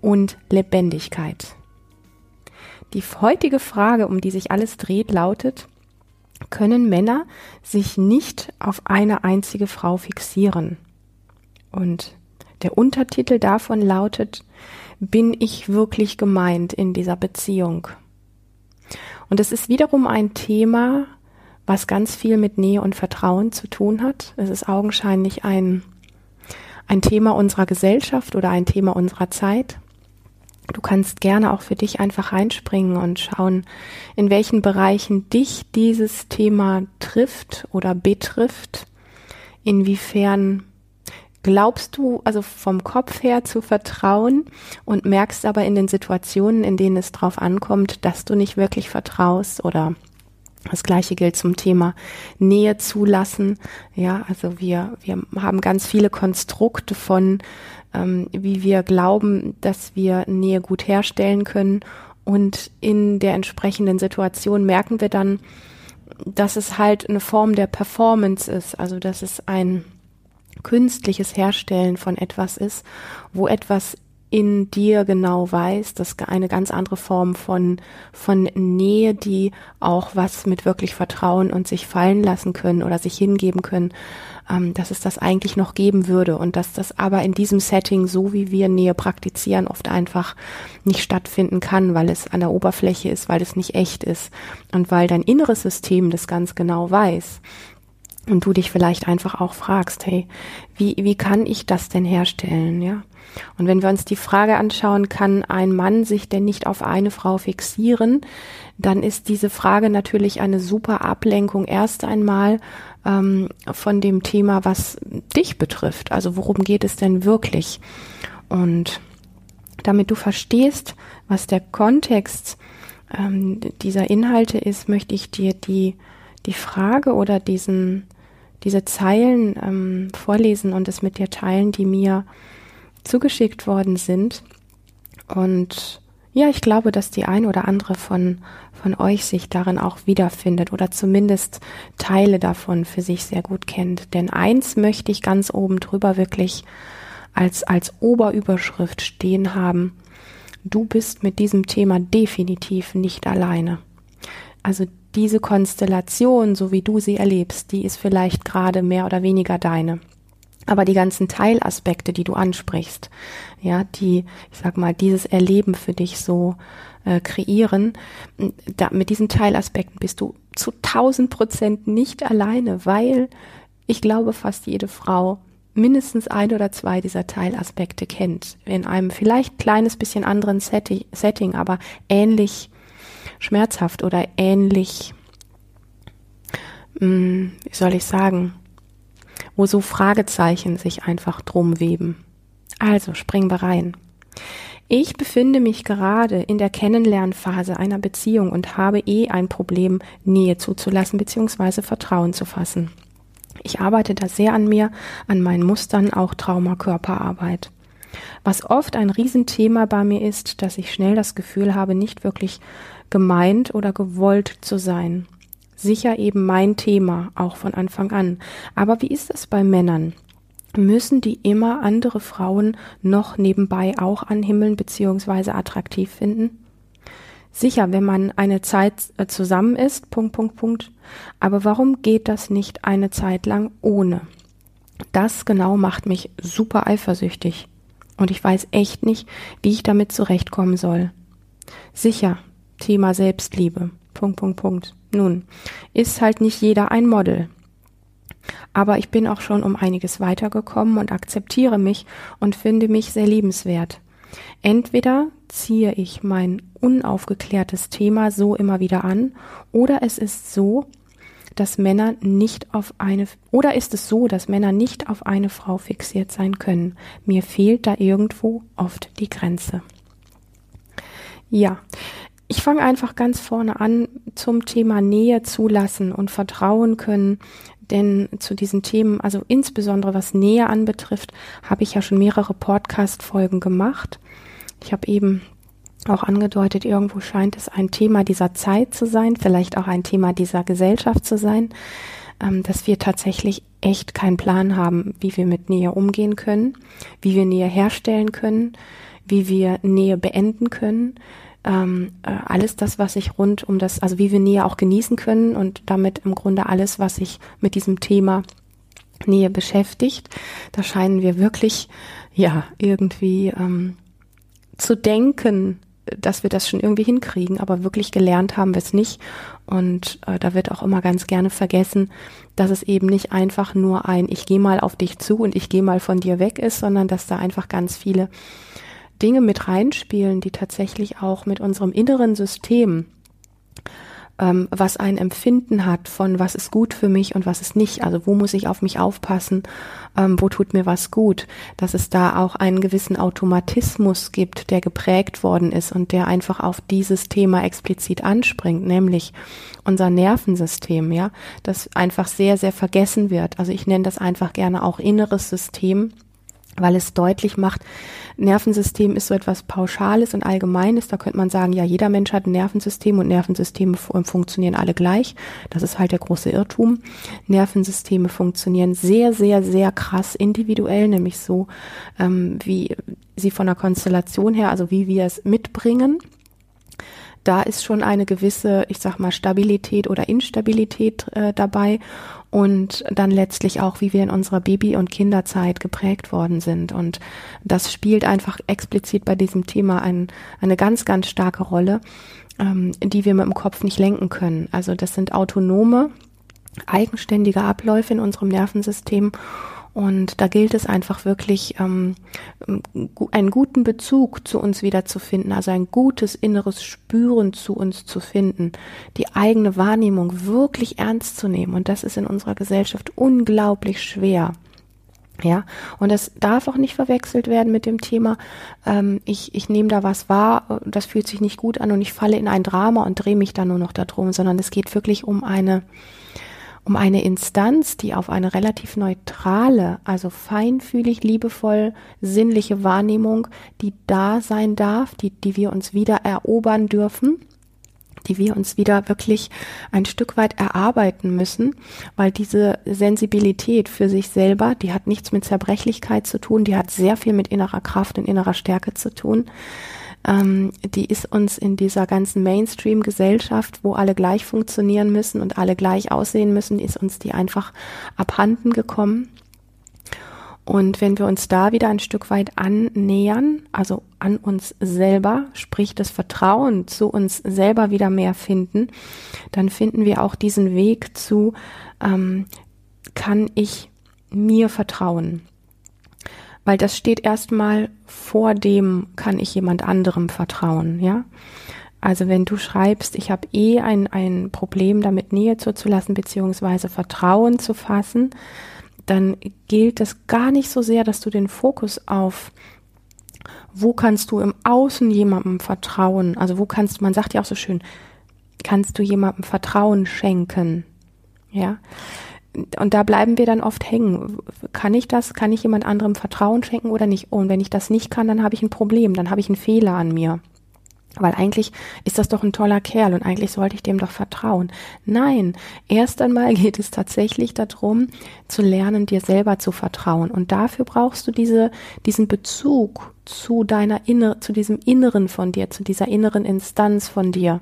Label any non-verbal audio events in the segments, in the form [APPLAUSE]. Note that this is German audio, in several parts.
und Lebendigkeit. Die heutige Frage, um die sich alles dreht, lautet, können Männer sich nicht auf eine einzige Frau fixieren? Und der Untertitel davon lautet, bin ich wirklich gemeint in dieser Beziehung? Und es ist wiederum ein Thema, was ganz viel mit Nähe und Vertrauen zu tun hat. Es ist augenscheinlich ein, ein Thema unserer Gesellschaft oder ein Thema unserer Zeit. Du kannst gerne auch für dich einfach reinspringen und schauen, in welchen Bereichen dich dieses Thema trifft oder betrifft. Inwiefern glaubst du also vom Kopf her zu vertrauen und merkst aber in den Situationen, in denen es drauf ankommt, dass du nicht wirklich vertraust oder das gleiche gilt zum Thema Nähe zulassen. Ja, also wir, wir haben ganz viele Konstrukte von, ähm, wie wir glauben, dass wir Nähe gut herstellen können. Und in der entsprechenden Situation merken wir dann, dass es halt eine Form der Performance ist. Also, dass es ein künstliches Herstellen von etwas ist, wo etwas in dir genau weißt, dass eine ganz andere Form von, von Nähe, die auch was mit wirklich Vertrauen und sich fallen lassen können oder sich hingeben können, ähm, dass es das eigentlich noch geben würde und dass das aber in diesem Setting, so wie wir Nähe praktizieren, oft einfach nicht stattfinden kann, weil es an der Oberfläche ist, weil es nicht echt ist und weil dein inneres System das ganz genau weiß und du dich vielleicht einfach auch fragst, hey, wie, wie kann ich das denn herstellen, ja? Und wenn wir uns die Frage anschauen, kann ein Mann sich denn nicht auf eine Frau fixieren, dann ist diese Frage natürlich eine super Ablenkung erst einmal ähm, von dem Thema, was dich betrifft. Also worum geht es denn wirklich? Und damit du verstehst, was der Kontext ähm, dieser Inhalte ist, möchte ich dir die, die Frage oder diesen, diese Zeilen ähm, vorlesen und es mit dir teilen, die mir zugeschickt worden sind. Und ja, ich glaube, dass die ein oder andere von, von euch sich darin auch wiederfindet oder zumindest Teile davon für sich sehr gut kennt. Denn eins möchte ich ganz oben drüber wirklich als, als Oberüberschrift stehen haben. Du bist mit diesem Thema definitiv nicht alleine. Also diese Konstellation, so wie du sie erlebst, die ist vielleicht gerade mehr oder weniger deine. Aber die ganzen Teilaspekte, die du ansprichst, ja, die, ich sag mal, dieses Erleben für dich so äh, kreieren, da, mit diesen Teilaspekten bist du zu tausend Prozent nicht alleine, weil ich glaube, fast jede Frau mindestens ein oder zwei dieser Teilaspekte kennt. In einem vielleicht kleines bisschen anderen Setting, Setting aber ähnlich schmerzhaft oder ähnlich, mh, hm, wie soll ich sagen, wo so Fragezeichen sich einfach drum weben. Also springen wir rein. Ich befinde mich gerade in der Kennenlernphase einer Beziehung und habe eh ein Problem, Nähe zuzulassen bzw. Vertrauen zu fassen. Ich arbeite da sehr an mir, an meinen Mustern, auch Trauma-Körperarbeit. Was oft ein Riesenthema bei mir ist, dass ich schnell das Gefühl habe, nicht wirklich gemeint oder gewollt zu sein sicher eben mein Thema, auch von Anfang an. Aber wie ist es bei Männern? Müssen die immer andere Frauen noch nebenbei auch anhimmeln bzw. attraktiv finden? Sicher, wenn man eine Zeit äh, zusammen ist, Punkt, Punkt, Punkt. Aber warum geht das nicht eine Zeit lang ohne? Das genau macht mich super eifersüchtig. Und ich weiß echt nicht, wie ich damit zurechtkommen soll. Sicher, Thema Selbstliebe. Punkt, Punkt, Punkt. Nun, ist halt nicht jeder ein Model. Aber ich bin auch schon um einiges weitergekommen und akzeptiere mich und finde mich sehr liebenswert. Entweder ziehe ich mein unaufgeklärtes Thema so immer wieder an, oder es ist so, dass Männer nicht auf eine, oder ist es so, dass Männer nicht auf eine Frau fixiert sein können. Mir fehlt da irgendwo oft die Grenze. Ja, ich fange einfach ganz vorne an zum Thema Nähe zulassen und vertrauen können. Denn zu diesen Themen, also insbesondere was Nähe anbetrifft, habe ich ja schon mehrere Podcast-Folgen gemacht. Ich habe eben auch angedeutet, irgendwo scheint es ein Thema dieser Zeit zu sein, vielleicht auch ein Thema dieser Gesellschaft zu sein, ähm, dass wir tatsächlich echt keinen Plan haben, wie wir mit Nähe umgehen können, wie wir Nähe herstellen können, wie wir Nähe beenden können. Ähm, äh, alles das, was sich rund um das, also wie wir Nähe auch genießen können und damit im Grunde alles, was sich mit diesem Thema Nähe beschäftigt. Da scheinen wir wirklich, ja, irgendwie ähm, zu denken, dass wir das schon irgendwie hinkriegen, aber wirklich gelernt haben wir es nicht. Und äh, da wird auch immer ganz gerne vergessen, dass es eben nicht einfach nur ein Ich gehe mal auf dich zu und ich gehe mal von dir weg ist, sondern dass da einfach ganz viele Dinge mit reinspielen, die tatsächlich auch mit unserem inneren System ähm, was ein Empfinden hat von was ist gut für mich und was ist nicht. Also wo muss ich auf mich aufpassen, ähm, wo tut mir was gut. Dass es da auch einen gewissen Automatismus gibt, der geprägt worden ist und der einfach auf dieses Thema explizit anspringt, nämlich unser Nervensystem, ja, das einfach sehr, sehr vergessen wird. Also ich nenne das einfach gerne auch inneres System weil es deutlich macht, Nervensystem ist so etwas Pauschales und Allgemeines. Da könnte man sagen, ja, jeder Mensch hat ein Nervensystem und Nervensysteme funktionieren alle gleich. Das ist halt der große Irrtum. Nervensysteme funktionieren sehr, sehr, sehr krass individuell, nämlich so, ähm, wie sie von der Konstellation her, also wie wir es mitbringen da ist schon eine gewisse, ich sag mal, Stabilität oder Instabilität äh, dabei und dann letztlich auch, wie wir in unserer Baby- und Kinderzeit geprägt worden sind. Und das spielt einfach explizit bei diesem Thema ein, eine ganz, ganz starke Rolle, ähm, die wir mit dem Kopf nicht lenken können. Also das sind autonome, eigenständige Abläufe in unserem Nervensystem und da gilt es einfach wirklich, ähm, einen guten Bezug zu uns wiederzufinden, also ein gutes inneres Spüren zu uns zu finden, die eigene Wahrnehmung wirklich ernst zu nehmen. Und das ist in unserer Gesellschaft unglaublich schwer. Ja, und das darf auch nicht verwechselt werden mit dem Thema, ähm, ich, ich nehme da was wahr, das fühlt sich nicht gut an und ich falle in ein Drama und drehe mich dann nur noch darum, sondern es geht wirklich um eine um eine Instanz, die auf eine relativ neutrale, also feinfühlig, liebevoll, sinnliche Wahrnehmung, die da sein darf, die, die wir uns wieder erobern dürfen, die wir uns wieder wirklich ein Stück weit erarbeiten müssen, weil diese Sensibilität für sich selber, die hat nichts mit Zerbrechlichkeit zu tun, die hat sehr viel mit innerer Kraft und innerer Stärke zu tun ähm, die ist uns in dieser ganzen Mainstream-Gesellschaft, wo alle gleich funktionieren müssen und alle gleich aussehen müssen, ist uns die einfach abhanden gekommen. Und wenn wir uns da wieder ein Stück weit annähern, also an uns selber, sprich das Vertrauen zu uns selber wieder mehr finden, dann finden wir auch diesen Weg zu, ähm, kann ich mir vertrauen? Weil das steht erstmal vor dem, kann ich jemand anderem vertrauen, ja? Also wenn du schreibst, ich habe eh ein, ein Problem damit Nähe zuzulassen, beziehungsweise Vertrauen zu fassen, dann gilt es gar nicht so sehr, dass du den Fokus auf wo kannst du im Außen jemandem vertrauen? Also wo kannst, man sagt ja auch so schön, kannst du jemandem Vertrauen schenken? Ja und da bleiben wir dann oft hängen. Kann ich das? Kann ich jemand anderem Vertrauen schenken oder nicht? Und wenn ich das nicht kann, dann habe ich ein Problem, dann habe ich einen Fehler an mir. Weil eigentlich ist das doch ein toller Kerl und eigentlich sollte ich dem doch vertrauen. Nein, erst einmal [LAUGHS] geht es tatsächlich darum, zu lernen, dir selber zu vertrauen. Und dafür brauchst du diese, diesen Bezug zu deiner inner, zu diesem Inneren von dir, zu dieser inneren Instanz von dir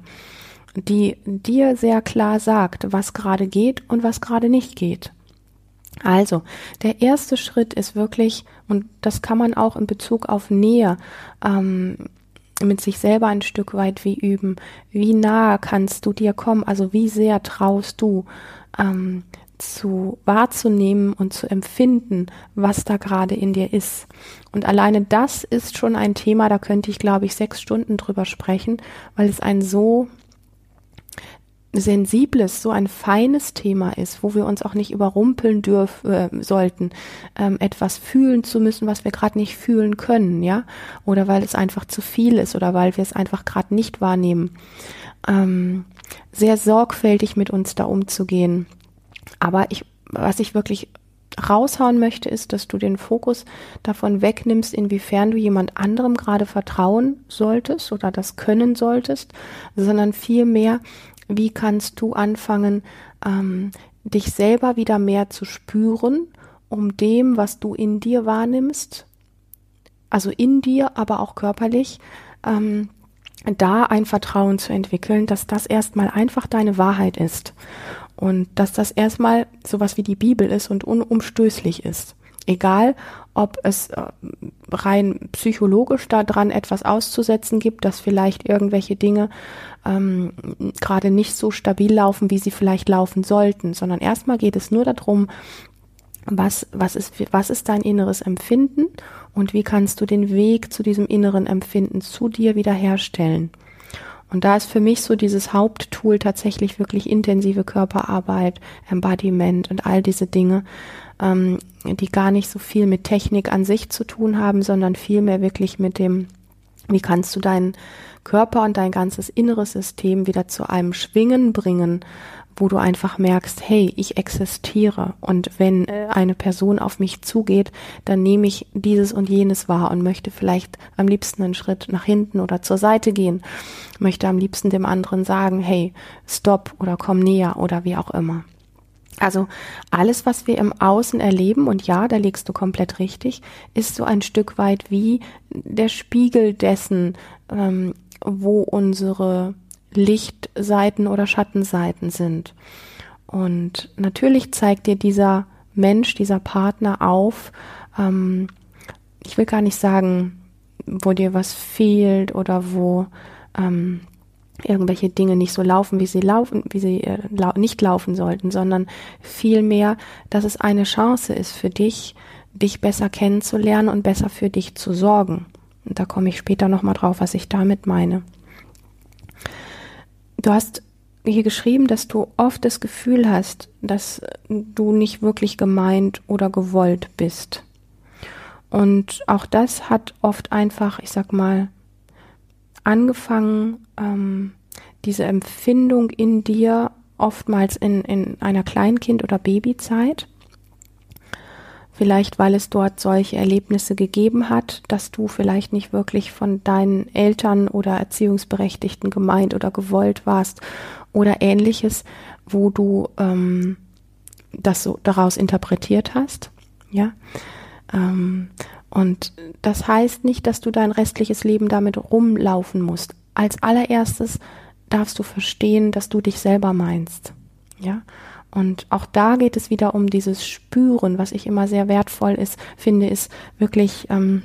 die dir sehr klar sagt, was gerade geht und was gerade nicht geht. Also, der erste Schritt ist wirklich, und das kann man auch in Bezug auf Nähe ähm, mit sich selber ein Stück weit wie üben. Wie nahe kannst du dir kommen? Also wie sehr traust du ähm, zu wahrzunehmen und zu empfinden, was da gerade in dir ist. Und alleine das ist schon ein Thema, da könnte ich, glaube ich, sechs Stunden drüber sprechen, weil es ein so sensibles, so ein feines Thema ist, wo wir uns auch nicht überrumpeln dürfen äh, sollten, ähm, etwas fühlen zu müssen, was wir gerade nicht fühlen können, ja, oder weil es einfach zu viel ist oder weil wir es einfach gerade nicht wahrnehmen. Ähm, sehr sorgfältig mit uns da umzugehen. Aber ich, was ich wirklich raushauen möchte, ist, dass du den Fokus davon wegnimmst, inwiefern du jemand anderem gerade vertrauen solltest oder das können solltest, sondern vielmehr, wie kannst du anfangen, ähm, dich selber wieder mehr zu spüren, um dem, was du in dir wahrnimmst, also in dir, aber auch körperlich, ähm, da ein Vertrauen zu entwickeln, dass das erstmal einfach deine Wahrheit ist und dass das erstmal sowas wie die Bibel ist und unumstößlich ist. Egal, ob es äh, rein psychologisch daran etwas auszusetzen gibt, dass vielleicht irgendwelche Dinge ähm, gerade nicht so stabil laufen, wie sie vielleicht laufen sollten, sondern erstmal geht es nur darum, was, was ist, was ist dein inneres Empfinden und wie kannst du den Weg zu diesem inneren Empfinden zu dir wiederherstellen. Und da ist für mich so dieses Haupttool tatsächlich wirklich intensive Körperarbeit, Embodiment und all diese Dinge, ähm, die gar nicht so viel mit Technik an sich zu tun haben, sondern vielmehr wirklich mit dem, wie kannst du deinen Körper und dein ganzes inneres System wieder zu einem Schwingen bringen, wo du einfach merkst, hey, ich existiere und wenn äh, eine Person auf mich zugeht, dann nehme ich dieses und jenes wahr und möchte vielleicht am liebsten einen Schritt nach hinten oder zur Seite gehen, möchte am liebsten dem anderen sagen, hey, stopp oder komm näher oder wie auch immer. Also alles, was wir im Außen erleben, und ja, da legst du komplett richtig, ist so ein Stück weit wie der Spiegel dessen, ähm, wo unsere Lichtseiten oder Schattenseiten sind. Und natürlich zeigt dir dieser Mensch, dieser Partner auf, ähm, ich will gar nicht sagen, wo dir was fehlt oder wo ähm, irgendwelche Dinge nicht so laufen, wie sie laufen, wie sie äh, lau nicht laufen sollten, sondern vielmehr, dass es eine Chance ist für dich, dich besser kennenzulernen und besser für dich zu sorgen. Und da komme ich später nochmal drauf, was ich damit meine. Du hast hier geschrieben, dass du oft das Gefühl hast, dass du nicht wirklich gemeint oder gewollt bist. Und auch das hat oft einfach, ich sag mal, angefangen, ähm, diese Empfindung in dir oftmals in, in einer Kleinkind- oder Babyzeit Vielleicht, weil es dort solche Erlebnisse gegeben hat, dass du vielleicht nicht wirklich von deinen Eltern oder Erziehungsberechtigten gemeint oder gewollt warst oder ähnliches, wo du ähm, das so daraus interpretiert hast. Ja. Ähm, und das heißt nicht, dass du dein restliches Leben damit rumlaufen musst. Als allererstes darfst du verstehen, dass du dich selber meinst. Ja. Und auch da geht es wieder um dieses Spüren, was ich immer sehr wertvoll ist, finde, ist wirklich ähm,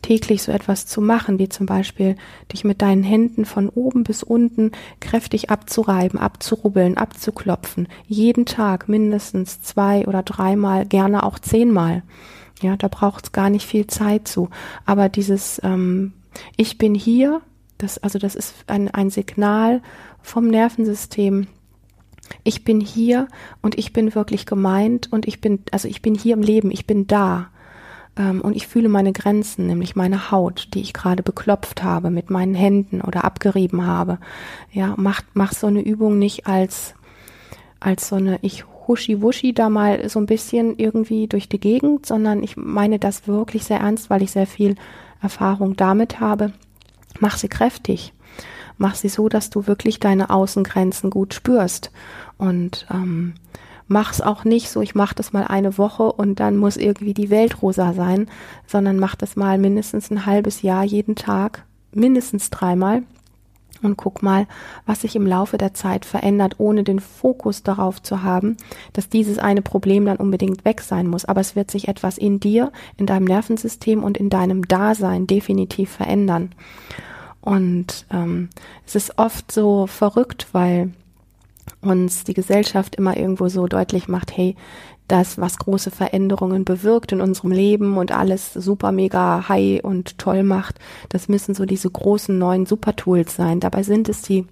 täglich so etwas zu machen, wie zum Beispiel dich mit deinen Händen von oben bis unten kräftig abzureiben, abzurubbeln, abzuklopfen. Jeden Tag mindestens zwei oder dreimal, gerne auch zehnmal. Ja, da braucht es gar nicht viel Zeit zu. Aber dieses ähm, Ich bin hier, das, also das ist ein, ein Signal vom Nervensystem, ich bin hier und ich bin wirklich gemeint und ich bin, also ich bin hier im Leben, ich bin da. Ähm, und ich fühle meine Grenzen, nämlich meine Haut, die ich gerade beklopft habe mit meinen Händen oder abgerieben habe. Ja, mach, mach so eine Übung nicht als, als so eine, ich huschi-wuschi da mal so ein bisschen irgendwie durch die Gegend, sondern ich meine das wirklich sehr ernst, weil ich sehr viel Erfahrung damit habe. Mach sie kräftig. Mach sie so, dass du wirklich deine Außengrenzen gut spürst. Und ähm, mach's auch nicht so, ich mach das mal eine Woche und dann muss irgendwie die Welt rosa sein, sondern mach das mal mindestens ein halbes Jahr jeden Tag, mindestens dreimal und guck mal, was sich im Laufe der Zeit verändert, ohne den Fokus darauf zu haben, dass dieses eine Problem dann unbedingt weg sein muss. Aber es wird sich etwas in dir, in deinem Nervensystem und in deinem Dasein definitiv verändern. Und ähm, es ist oft so verrückt, weil uns die Gesellschaft immer irgendwo so deutlich macht, hey, das, was große Veränderungen bewirkt in unserem Leben und alles super mega high und toll macht, das müssen so diese großen neuen Supertools sein. Dabei sind es die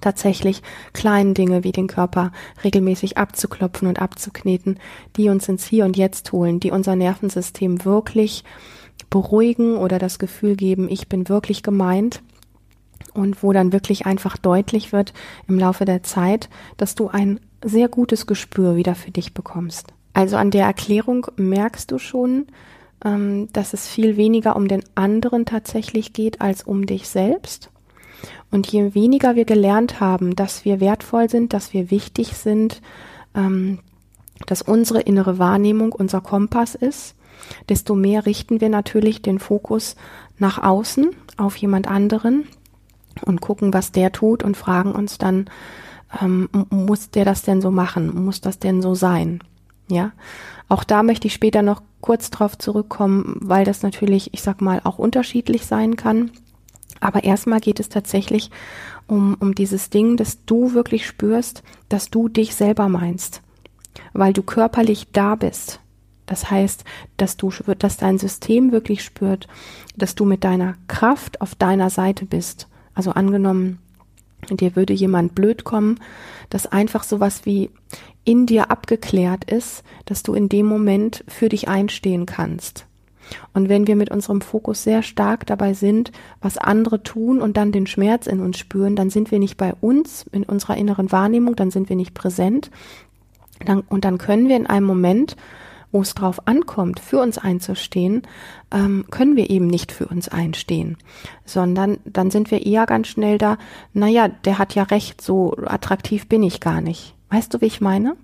tatsächlich kleinen Dinge wie den Körper regelmäßig abzuklopfen und abzukneten, die uns ins Hier und Jetzt holen, die unser Nervensystem wirklich beruhigen oder das Gefühl geben, ich bin wirklich gemeint und wo dann wirklich einfach deutlich wird im Laufe der Zeit, dass du ein sehr gutes Gespür wieder für dich bekommst. Also an der Erklärung merkst du schon, ähm, dass es viel weniger um den anderen tatsächlich geht als um dich selbst. Und je weniger wir gelernt haben, dass wir wertvoll sind, dass wir wichtig sind, ähm, dass unsere innere Wahrnehmung unser Kompass ist, desto mehr richten wir natürlich den Fokus nach außen auf jemand anderen und gucken, was der tut und fragen uns dann, ähm, muss der das denn so machen? Muss das denn so sein? Ja, auch da möchte ich später noch kurz drauf zurückkommen, weil das natürlich, ich sag mal, auch unterschiedlich sein kann. Aber erstmal geht es tatsächlich um, um dieses Ding, dass du wirklich spürst, dass du dich selber meinst, weil du körperlich da bist. Das heißt, dass du, dass dein System wirklich spürt, dass du mit deiner Kraft auf deiner Seite bist. Also angenommen, dir würde jemand blöd kommen, dass einfach sowas wie in dir abgeklärt ist, dass du in dem Moment für dich einstehen kannst. Und wenn wir mit unserem Fokus sehr stark dabei sind, was andere tun und dann den Schmerz in uns spüren, dann sind wir nicht bei uns, in unserer inneren Wahrnehmung, dann sind wir nicht präsent. Dann, und dann können wir in einem Moment, wo es drauf ankommt, für uns einzustehen, ähm, können wir eben nicht für uns einstehen, sondern dann sind wir eher ganz schnell da, naja, der hat ja recht, so attraktiv bin ich gar nicht. Weißt du, wie ich meine?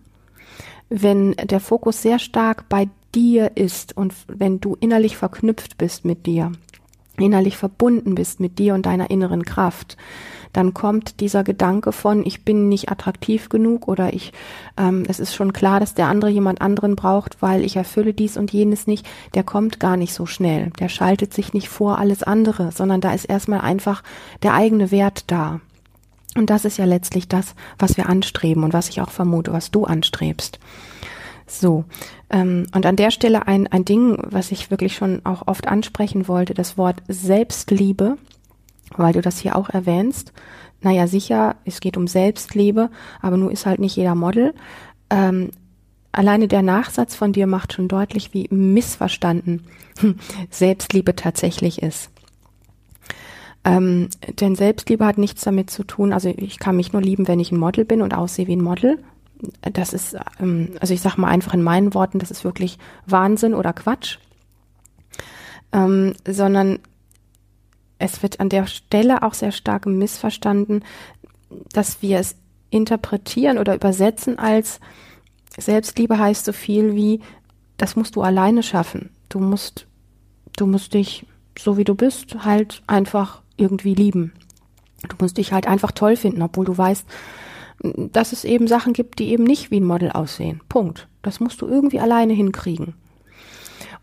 Wenn der Fokus sehr stark bei dir ist und wenn du innerlich verknüpft bist mit dir, innerlich verbunden bist mit dir und deiner inneren Kraft, dann kommt dieser Gedanke von, ich bin nicht attraktiv genug oder ich, ähm, es ist schon klar, dass der andere jemand anderen braucht, weil ich erfülle dies und jenes nicht, der kommt gar nicht so schnell. Der schaltet sich nicht vor alles andere, sondern da ist erstmal einfach der eigene Wert da. Und das ist ja letztlich das, was wir anstreben und was ich auch vermute, was du anstrebst. So, ähm, und an der Stelle ein, ein Ding, was ich wirklich schon auch oft ansprechen wollte, das Wort Selbstliebe, weil du das hier auch erwähnst. Naja, sicher, es geht um Selbstliebe, aber nur ist halt nicht jeder Model. Ähm, alleine der Nachsatz von dir macht schon deutlich, wie missverstanden [LAUGHS] Selbstliebe tatsächlich ist. Ähm, denn Selbstliebe hat nichts damit zu tun, also ich kann mich nur lieben, wenn ich ein Model bin und aussehe wie ein Model. Das ist, ähm, also ich sage mal einfach in meinen Worten, das ist wirklich Wahnsinn oder Quatsch. Ähm, sondern es wird an der Stelle auch sehr stark missverstanden, dass wir es interpretieren oder übersetzen als Selbstliebe heißt so viel wie, das musst du alleine schaffen. Du musst, du musst dich, so wie du bist, halt einfach irgendwie lieben. Du musst dich halt einfach toll finden, obwohl du weißt, dass es eben Sachen gibt, die eben nicht wie ein Model aussehen. Punkt. Das musst du irgendwie alleine hinkriegen.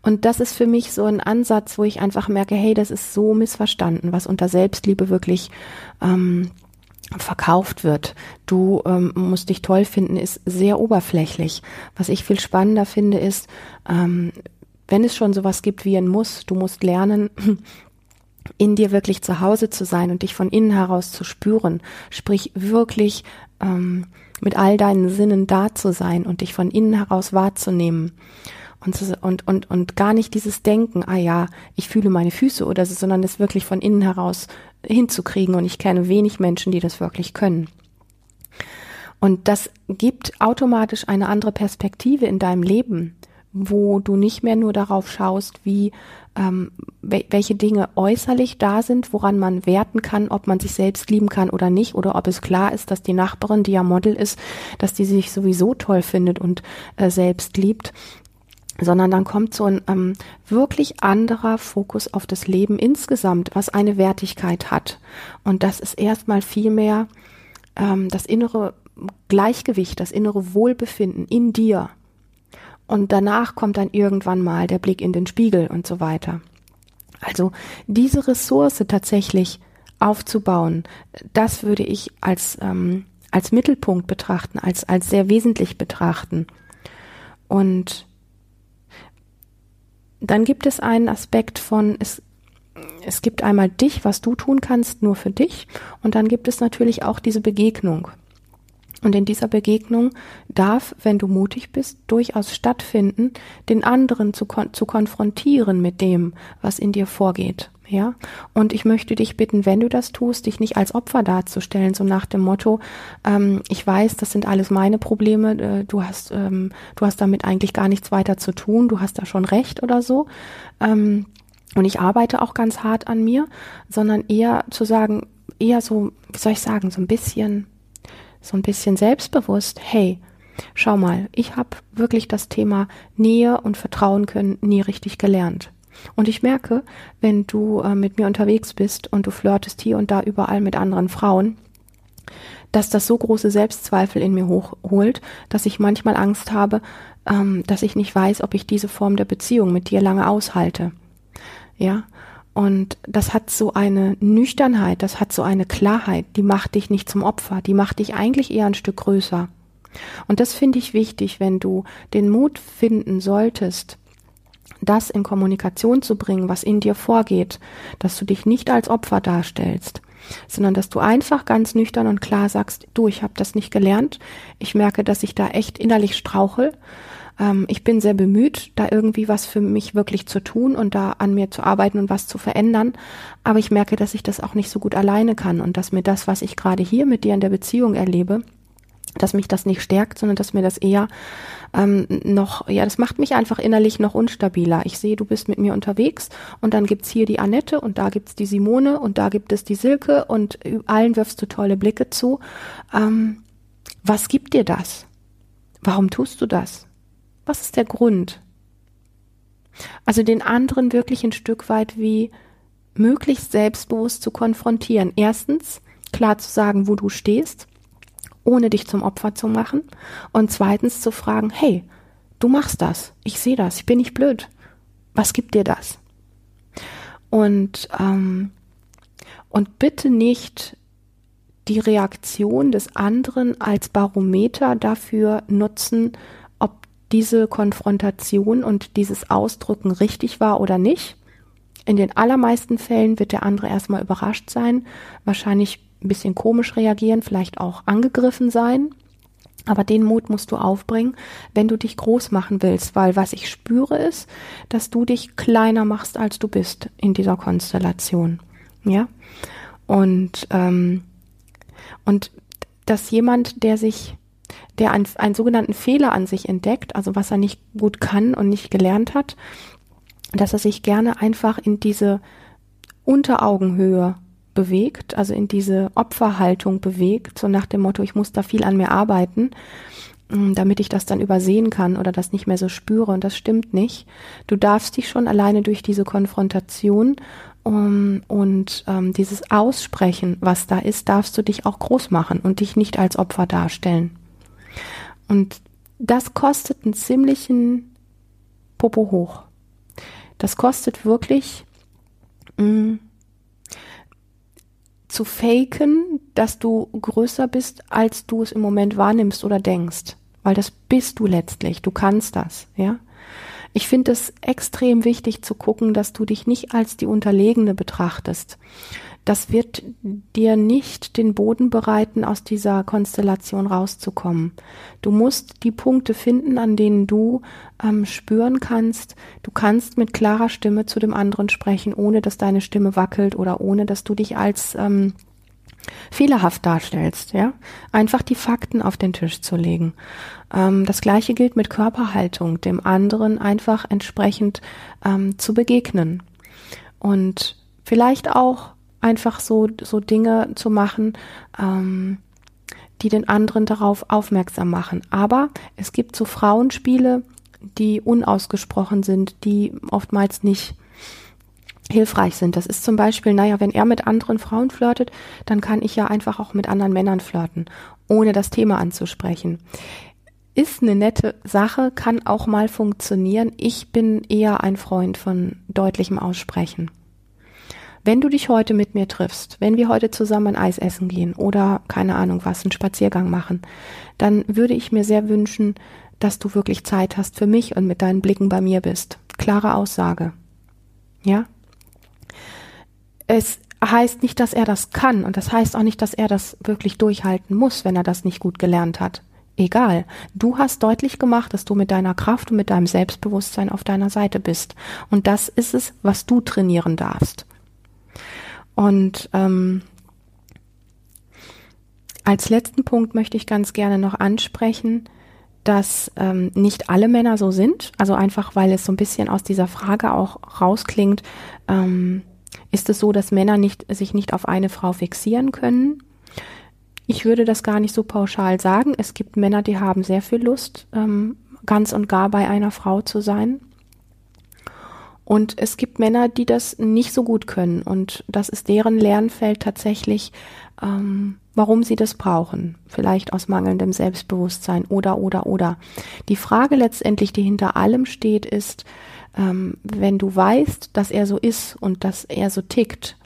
Und das ist für mich so ein Ansatz, wo ich einfach merke, hey, das ist so missverstanden, was unter Selbstliebe wirklich ähm, verkauft wird. Du ähm, musst dich toll finden, ist sehr oberflächlich. Was ich viel spannender finde, ist, ähm, wenn es schon sowas gibt wie ein Muss, du musst lernen, [CLEARS THROAT] in dir wirklich zu Hause zu sein und dich von innen heraus zu spüren, sprich wirklich ähm, mit all deinen Sinnen da zu sein und dich von innen heraus wahrzunehmen und, und, und, und gar nicht dieses Denken, ah ja, ich fühle meine Füße oder so, sondern das wirklich von innen heraus hinzukriegen und ich kenne wenig Menschen, die das wirklich können. Und das gibt automatisch eine andere Perspektive in deinem Leben, wo du nicht mehr nur darauf schaust, wie ähm, welche Dinge äußerlich da sind, woran man werten kann, ob man sich selbst lieben kann oder nicht, oder ob es klar ist, dass die Nachbarin, die ja Model ist, dass die sich sowieso toll findet und äh, selbst liebt, sondern dann kommt so ein ähm, wirklich anderer Fokus auf das Leben insgesamt, was eine Wertigkeit hat. Und das ist erstmal viel mehr ähm, das innere Gleichgewicht, das innere Wohlbefinden in dir, und danach kommt dann irgendwann mal der Blick in den Spiegel und so weiter. Also diese Ressource tatsächlich aufzubauen, das würde ich als, ähm, als Mittelpunkt betrachten, als, als sehr wesentlich betrachten. Und dann gibt es einen Aspekt von, es, es gibt einmal dich, was du tun kannst, nur für dich. Und dann gibt es natürlich auch diese Begegnung. Und in dieser Begegnung darf, wenn du mutig bist, durchaus stattfinden, den anderen zu, kon zu konfrontieren mit dem, was in dir vorgeht. Ja, und ich möchte dich bitten, wenn du das tust, dich nicht als Opfer darzustellen, so nach dem Motto, ähm, ich weiß, das sind alles meine Probleme, äh, du hast, ähm, du hast damit eigentlich gar nichts weiter zu tun, du hast da schon recht oder so. Ähm, und ich arbeite auch ganz hart an mir, sondern eher zu sagen, eher so, wie soll ich sagen, so ein bisschen, so ein bisschen selbstbewusst, hey, schau mal, ich habe wirklich das Thema Nähe und Vertrauen können nie richtig gelernt. Und ich merke, wenn du äh, mit mir unterwegs bist und du flirtest hier und da überall mit anderen Frauen, dass das so große Selbstzweifel in mir hochholt, dass ich manchmal Angst habe, ähm, dass ich nicht weiß, ob ich diese Form der Beziehung mit dir lange aushalte. Ja. Und das hat so eine Nüchternheit, das hat so eine Klarheit, die macht dich nicht zum Opfer, die macht dich eigentlich eher ein Stück größer. Und das finde ich wichtig, wenn du den Mut finden solltest, das in Kommunikation zu bringen, was in dir vorgeht, dass du dich nicht als Opfer darstellst, sondern dass du einfach ganz nüchtern und klar sagst, du, ich habe das nicht gelernt, ich merke, dass ich da echt innerlich strauchel ähm, ich bin sehr bemüht, da irgendwie was für mich wirklich zu tun und da an mir zu arbeiten und was zu verändern. Aber ich merke, dass ich das auch nicht so gut alleine kann und dass mir das, was ich gerade hier mit dir in der Beziehung erlebe, dass mich das nicht stärkt, sondern dass mir das eher ähm, noch, ja, das macht mich einfach innerlich noch unstabiler. Ich sehe, du bist mit mir unterwegs und dann gibt's hier die Annette und da gibt's die Simone und da gibt es die Silke und allen wirfst du tolle Blicke zu. Ähm, was gibt dir das? Warum tust du das? Was ist der Grund? Also den anderen wirklich ein Stück weit wie möglichst selbstbewusst zu konfrontieren. Erstens, klar zu sagen, wo du stehst, ohne dich zum Opfer zu machen. Und zweitens zu fragen, hey, du machst das, ich sehe das, ich bin nicht blöd. Was gibt dir das? Und, ähm, und bitte nicht die Reaktion des anderen als Barometer dafür nutzen, diese Konfrontation und dieses Ausdrücken richtig war oder nicht. In den allermeisten Fällen wird der andere erstmal überrascht sein, wahrscheinlich ein bisschen komisch reagieren, vielleicht auch angegriffen sein. Aber den Mut musst du aufbringen, wenn du dich groß machen willst, weil was ich spüre ist, dass du dich kleiner machst, als du bist in dieser Konstellation. Ja. Und, ähm, und dass jemand, der sich der einen, einen sogenannten Fehler an sich entdeckt, also was er nicht gut kann und nicht gelernt hat, dass er sich gerne einfach in diese Unteraugenhöhe bewegt, also in diese Opferhaltung bewegt, so nach dem Motto, ich muss da viel an mir arbeiten, mm, damit ich das dann übersehen kann oder das nicht mehr so spüre und das stimmt nicht. Du darfst dich schon alleine durch diese Konfrontation um, und ähm, dieses Aussprechen, was da ist, darfst du dich auch groß machen und dich nicht als Opfer darstellen. Und das kostet einen ziemlichen Popo hoch. Das kostet wirklich mh, mm, zu faken, dass du größer bist, als du es im Moment wahrnimmst oder denkst. Weil das bist du letztlich. Du kannst das, ja. Ich finde es extrem wichtig zu gucken, dass du dich nicht als die Unterlegene betrachtest das wird dir nicht den Boden bereiten, aus dieser Konstellation rauszukommen. Du musst die Punkte finden, an denen du ähm, spüren kannst, du kannst mit klarer Stimme zu dem anderen sprechen, ohne dass deine Stimme wackelt oder ohne dass du dich als ähm, fehlerhaft darstellst, ja. Einfach die Fakten auf den Tisch zu legen. Ähm, das gleiche gilt mit Körperhaltung, dem anderen einfach entsprechend ähm, zu begegnen. Und vielleicht auch einfach so, so Dinge zu machen, ähm, die den anderen darauf aufmerksam machen. Aber es gibt so Frauenspiele, die unausgesprochen sind, die oftmals nicht hilfreich sind. Das ist zum Beispiel, naja, wenn er mit anderen Frauen flirtet, dann kann ich ja einfach auch mit anderen Männern flirten, ohne das Thema anzusprechen. Ist eine nette Sache, kann auch mal funktionieren. Ich bin eher ein Freund von deutlichem Aussprechen. Wenn du dich heute mit mir triffst, wenn wir heute zusammen ein Eis essen gehen oder keine Ahnung was, einen Spaziergang machen, dann würde ich mir sehr wünschen, dass du wirklich Zeit hast für mich und mit deinen Blicken bei mir bist. Klare Aussage. Ja? es heißt nicht, dass er das kann und das heißt auch nicht, dass er das wirklich durchhalten muss, wenn er das nicht gut gelernt hat. Egal. Du hast deutlich gemacht, dass du mit deiner Kraft und mit deinem Selbstbewusstsein auf deiner Seite bist. Und das ist es, was du trainieren darfst. Und ähm, als letzten Punkt möchte ich ganz gerne noch ansprechen, dass ähm, nicht alle Männer so sind. Also einfach, weil es so ein bisschen aus dieser Frage auch rausklingt, ähm, ist es so, dass Männer nicht, sich nicht auf eine Frau fixieren können. Ich würde das gar nicht so pauschal sagen. Es gibt Männer, die haben sehr viel Lust, ähm, ganz und gar bei einer Frau zu sein. Und es gibt Männer, die das nicht so gut können. Und das ist deren Lernfeld tatsächlich, ähm, warum sie das brauchen. Vielleicht aus mangelndem Selbstbewusstsein oder, oder, oder. Die Frage letztendlich, die hinter allem steht, ist, ähm, wenn du weißt, dass er so ist und dass er so tickt,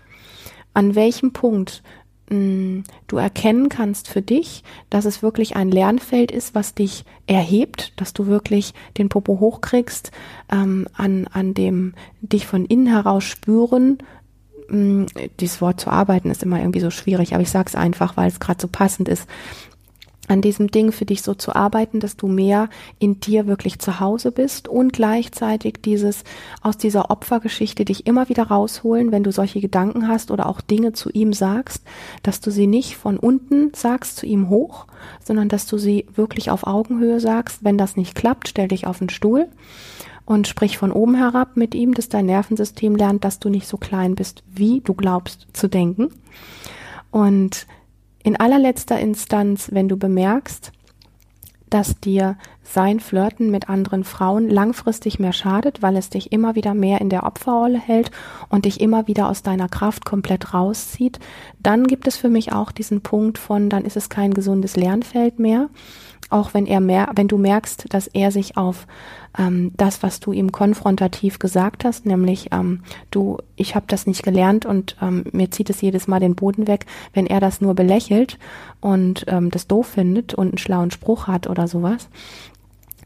an welchem Punkt du erkennen kannst für dich, dass es wirklich ein Lernfeld ist, was dich erhebt, dass du wirklich den Popo hochkriegst, ähm, an, an dem dich von innen heraus spüren. Mm, dieses Wort zu arbeiten ist immer irgendwie so schwierig, aber ich sage es einfach, weil es gerade so passend ist an diesem Ding für dich so zu arbeiten, dass du mehr in dir wirklich zu Hause bist und gleichzeitig dieses aus dieser Opfergeschichte dich immer wieder rausholen, wenn du solche Gedanken hast oder auch Dinge zu ihm sagst, dass du sie nicht von unten sagst zu ihm hoch, sondern dass du sie wirklich auf Augenhöhe sagst. Wenn das nicht klappt, stell dich auf den Stuhl und sprich von oben herab mit ihm, dass dein Nervensystem lernt, dass du nicht so klein bist, wie du glaubst zu denken. Und in allerletzter Instanz, wenn du bemerkst, dass dir sein Flirten mit anderen Frauen langfristig mehr schadet, weil es dich immer wieder mehr in der Opferrolle hält und dich immer wieder aus deiner Kraft komplett rauszieht, dann gibt es für mich auch diesen Punkt von, dann ist es kein gesundes Lernfeld mehr, auch wenn er mehr, wenn du merkst, dass er sich auf ähm, das, was du ihm konfrontativ gesagt hast, nämlich ähm, du, ich habe das nicht gelernt und ähm, mir zieht es jedes Mal den Boden weg, wenn er das nur belächelt und ähm, das doof findet und einen schlauen Spruch hat oder sowas,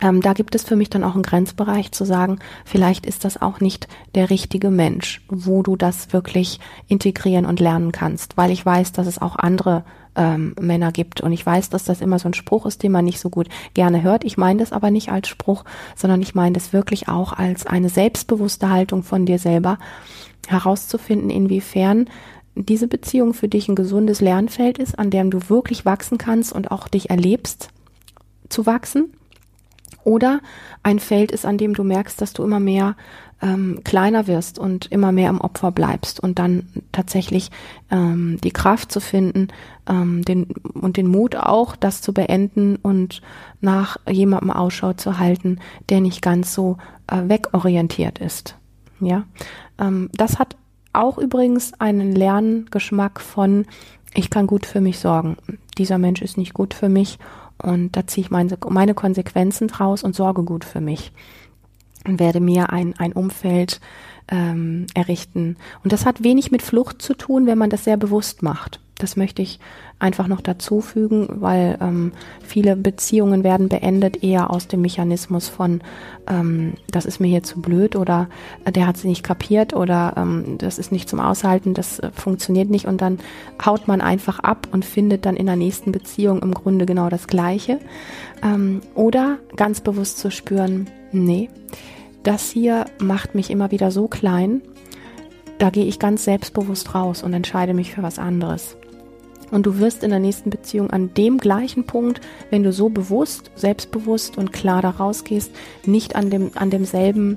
ähm, da gibt es für mich dann auch einen Grenzbereich zu sagen, vielleicht ist das auch nicht der richtige Mensch, wo du das wirklich integrieren und lernen kannst, weil ich weiß, dass es auch andere ähm, Männer gibt. Und ich weiß, dass das immer so ein Spruch ist, den man nicht so gut gerne hört. Ich meine das aber nicht als Spruch, sondern ich meine das wirklich auch als eine selbstbewusste Haltung von dir selber herauszufinden, inwiefern diese Beziehung für dich ein gesundes Lernfeld ist, an dem du wirklich wachsen kannst und auch dich erlebst zu wachsen oder ein Feld ist, an dem du merkst, dass du immer mehr ähm, kleiner wirst und immer mehr im Opfer bleibst und dann tatsächlich ähm, die Kraft zu finden ähm, den, und den Mut auch, das zu beenden und nach jemandem Ausschau zu halten, der nicht ganz so äh, wegorientiert ist. Ja, ähm, das hat auch übrigens einen Lerngeschmack von ich kann gut für mich sorgen. Dieser Mensch ist nicht gut für mich und da ziehe ich meine, meine Konsequenzen draus und sorge gut für mich und werde mir ein, ein Umfeld ähm, errichten. Und das hat wenig mit Flucht zu tun, wenn man das sehr bewusst macht. Das möchte ich einfach noch dazu fügen, weil ähm, viele Beziehungen werden beendet eher aus dem Mechanismus von, ähm, das ist mir hier zu blöd oder äh, der hat sie nicht kapiert oder ähm, das ist nicht zum Aushalten, das äh, funktioniert nicht und dann haut man einfach ab und findet dann in der nächsten Beziehung im Grunde genau das Gleiche. Ähm, oder ganz bewusst zu spüren, nee, das hier macht mich immer wieder so klein, da gehe ich ganz selbstbewusst raus und entscheide mich für was anderes. Und du wirst in der nächsten Beziehung an dem gleichen Punkt, wenn du so bewusst, selbstbewusst und klar da rausgehst, nicht an dem, an demselben,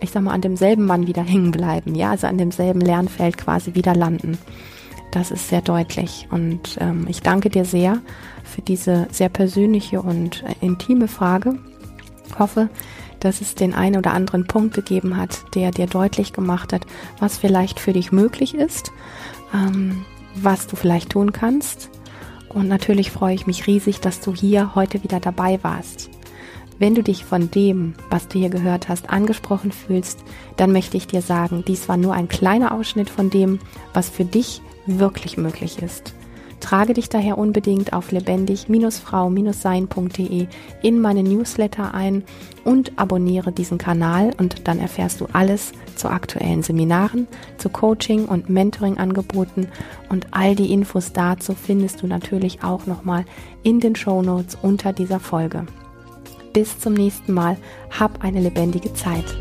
ich sag mal, an demselben Mann wieder hängen bleiben, ja, also an demselben Lernfeld quasi wieder landen. Das ist sehr deutlich. Und ähm, ich danke dir sehr für diese sehr persönliche und äh, intime Frage. Hoffe, dass es den einen oder anderen Punkt gegeben hat, der dir deutlich gemacht hat, was vielleicht für dich möglich ist. Ähm, was du vielleicht tun kannst. Und natürlich freue ich mich riesig, dass du hier heute wieder dabei warst. Wenn du dich von dem, was du hier gehört hast, angesprochen fühlst, dann möchte ich dir sagen, dies war nur ein kleiner Ausschnitt von dem, was für dich wirklich möglich ist. Trage dich daher unbedingt auf lebendig-frau-sein.de in meine Newsletter ein und abonniere diesen Kanal und dann erfährst du alles zu aktuellen Seminaren, zu Coaching und Mentoring-Angeboten und all die Infos dazu findest du natürlich auch nochmal in den Show Notes unter dieser Folge. Bis zum nächsten Mal, hab eine lebendige Zeit.